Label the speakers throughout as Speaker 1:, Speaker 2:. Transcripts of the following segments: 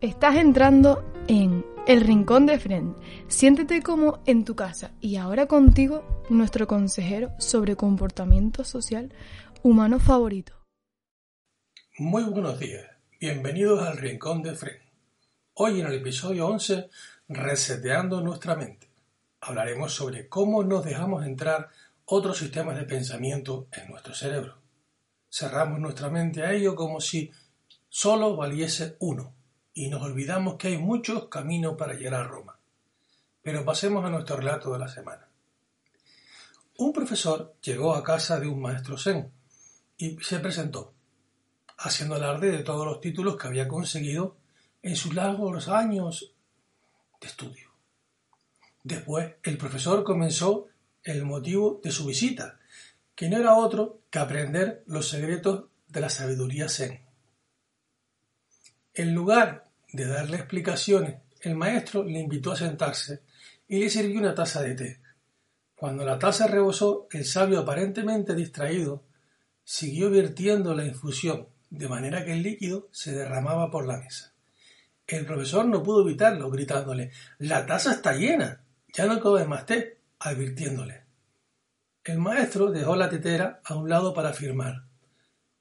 Speaker 1: Estás entrando en El Rincón de Friend. Siéntete como en tu casa y ahora contigo nuestro consejero sobre comportamiento social humano favorito.
Speaker 2: Muy buenos días, bienvenidos al Rincón de Friend. Hoy en el episodio 11, Reseteando nuestra mente, hablaremos sobre cómo nos dejamos entrar otros sistemas de pensamiento en nuestro cerebro. Cerramos nuestra mente a ello como si solo valiese uno y nos olvidamos que hay muchos caminos para llegar a Roma. Pero pasemos a nuestro relato de la semana. Un profesor llegó a casa de un maestro zen y se presentó, haciendo alarde de todos los títulos que había conseguido en sus largos años de estudio. Después, el profesor comenzó el motivo de su visita, que no era otro que aprender los secretos de la sabiduría zen. En lugar de darle explicaciones, el maestro le invitó a sentarse y le sirvió una taza de té. Cuando la taza rebosó, el sabio, aparentemente distraído, siguió vertiendo la infusión, de manera que el líquido se derramaba por la mesa. El profesor no pudo evitarlo, gritándole La taza está llena. Ya no cabe más té, advirtiéndole. El maestro dejó la tetera a un lado para afirmar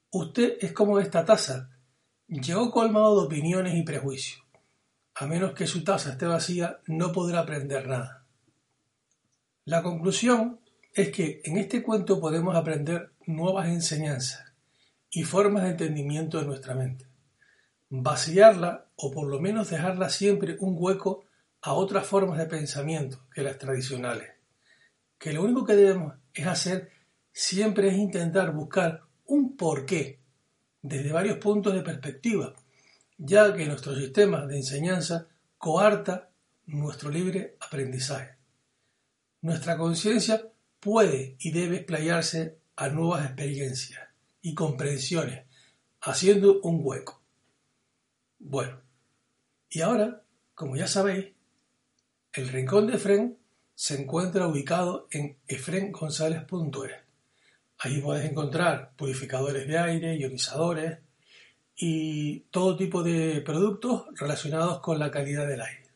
Speaker 2: Usted es como esta taza, Llegó colmado de opiniones y prejuicios. A menos que su taza esté vacía, no podrá aprender nada. La conclusión es que en este cuento podemos aprender nuevas enseñanzas y formas de entendimiento de nuestra mente. Vaciarla o por lo menos dejarla siempre un hueco a otras formas de pensamiento que las tradicionales. Que lo único que debemos es hacer siempre es intentar buscar un porqué desde varios puntos de perspectiva, ya que nuestro sistema de enseñanza coarta nuestro libre aprendizaje. Nuestra conciencia puede y debe explayarse a nuevas experiencias y comprensiones, haciendo un hueco. Bueno, y ahora, como ya sabéis, el Rincón de Efren se encuentra ubicado en efrengonzalez.es Ahí puedes encontrar purificadores de aire, ionizadores y todo tipo de productos relacionados con la calidad del aire.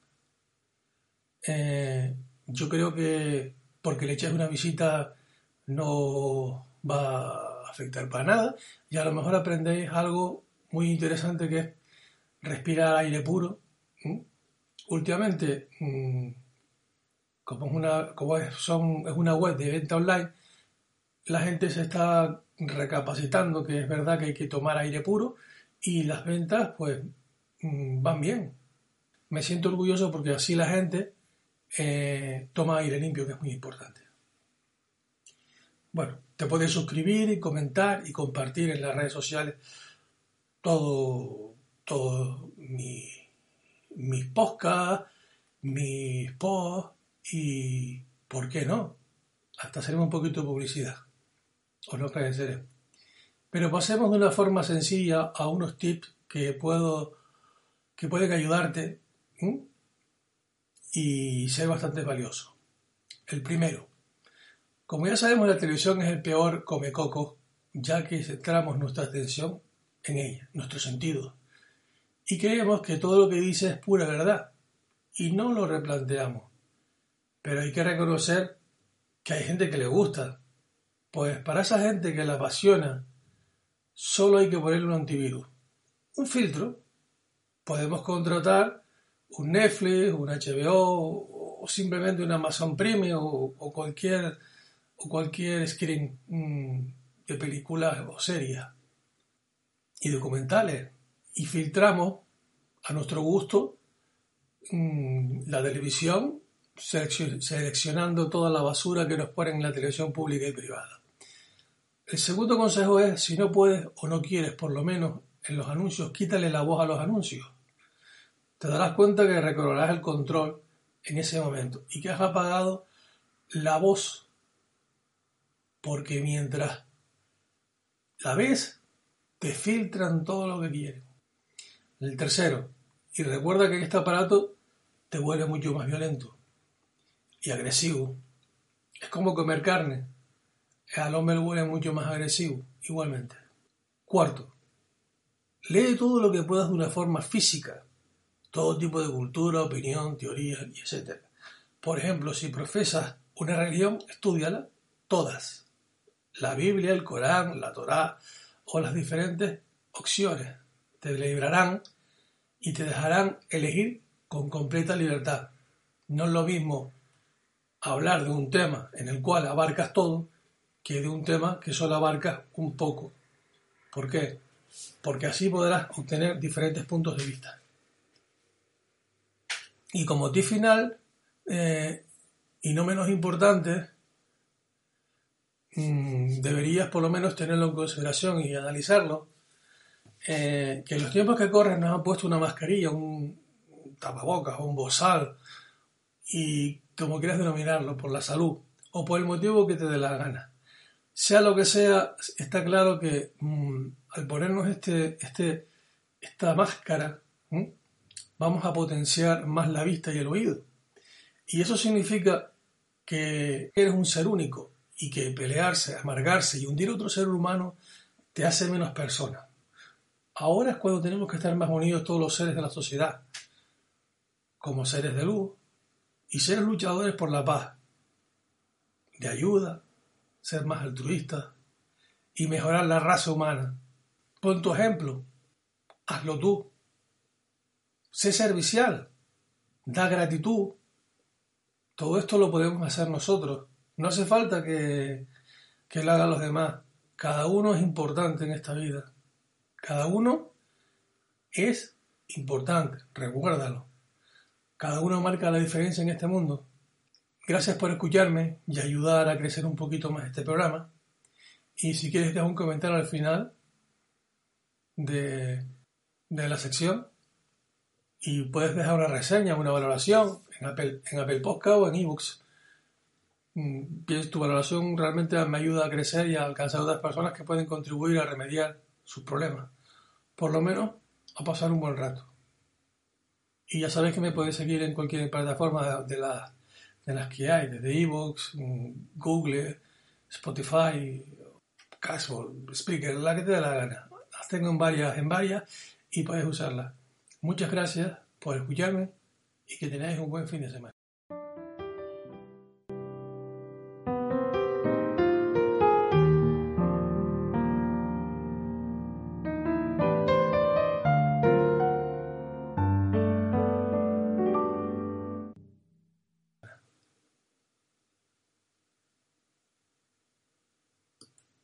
Speaker 2: Eh, yo creo que porque le echas una visita no va a afectar para nada y a lo mejor aprendéis algo muy interesante que es respirar aire puro. Últimamente, mm, como, es una, web de venta online, la gente se está recapacitando que es verdad que hay que tomar aire puro y las ventas pues mm, van bien. Me siento orgulloso porque así la gente eh, toma aire limpio, que es muy importante. Bueno, te puedes suscribir y comentar y compartir en las redes sociales todo, todo mi, mis podcasts, mis posts y, ¿por qué no? Hasta hacerme un poquito de publicidad o no agradeceré. Pero pasemos de una forma sencilla a unos tips que puedo que pueden ayudarte y ser bastante valioso. El primero, como ya sabemos, la televisión es el peor comecoco, ya que centramos nuestra atención en ella, nuestro sentido, y creemos que todo lo que dice es pura verdad, y no lo replanteamos. Pero hay que reconocer que hay gente que le gusta pues para esa gente que la apasiona, solo hay que ponerle un antivirus. Un filtro. Podemos contratar un Netflix, un HBO o simplemente un Amazon Prime o, cualquier o cualquier screen mm, de películas o series y documentales y filtramos a nuestro gusto mm, la televisión seleccionando toda la basura que nos ponen en la televisión pública y privada. El segundo consejo es, si no puedes o no quieres, por lo menos en los anuncios, quítale la voz a los anuncios. te darás cuenta que recobrarás el control en ese momento y que has apagado la voz. Porque mientras la ves, te filtran todo lo que quieren. El tercero, y recuerda que este aparato te vuelve mucho más violento y agresivo. Es como comer carne. Al hombre le vuelve mucho más agresivo, igualmente. Cuarto, lee todo lo que puedas de una forma física, todo tipo de cultura, opinión, teoría, etc. Por ejemplo, si profesas una religión, estudiala todas. La Biblia, el Corán, la Torá o las diferentes opciones te librarán y te dejarán elegir con completa libertad. No es lo mismo hablar de un tema en el cual abarcas todo que de un tema que solo abarca un poco. ¿Por qué? Porque así podrás obtener diferentes puntos de vista. Y como ti final, eh, y no menos importante, mm, deberías por lo menos tenerlo en consideración y analizarlo, eh, que en los tiempos que corren nos han puesto una mascarilla, un tapabocas o un bozal, y como quieras denominarlo, por la salud o por el motivo que te dé la gana. Sea lo que sea, está claro que mm, al ponernos este, este, esta máscara, vamos a potenciar más la vista y el oído. Y eso significa que eres un ser único y que pelearse, amargarse y hundir a otro ser humano te hace menos persona. Ahora es cuando tenemos que estar más unidos todos los seres de la sociedad, como seres de luz y seres luchadores por la paz, de ayuda, ser más altruistas y mejorar la raza humana. Pon tu ejemplo, hazlo tú. Sé servicial, da gratitud. Todo esto lo podemos hacer nosotros. No hace falta que, que lo hagan los demás. Cada uno es importante en esta vida. Cada uno es importante, recuérdalo. Cada uno marca la diferencia en este mundo. Gracias por escucharme y ayudar a crecer un poquito más este programa. Y si quieres dejar un comentario al final de, la sección y puedes dejar una reseña, una valoración en Apple, en Apple Podcast o en eBooks. Mm, tu valoración realmente me ayuda a crecer y a alcanzar a otras personas que pueden contribuir a remediar sus problemas. Por lo menos a pasar un buen rato. Y ya sabes que me puedes seguir en cualquier plataforma de, de las que hay, desde Evox, Google, Spotify, Cashball, Speaker, la que te dé la gana. Las tengo en varias, en varias y puedes usarlas. Muchas gracias por escucharme y que tengáis un buen fin de semana.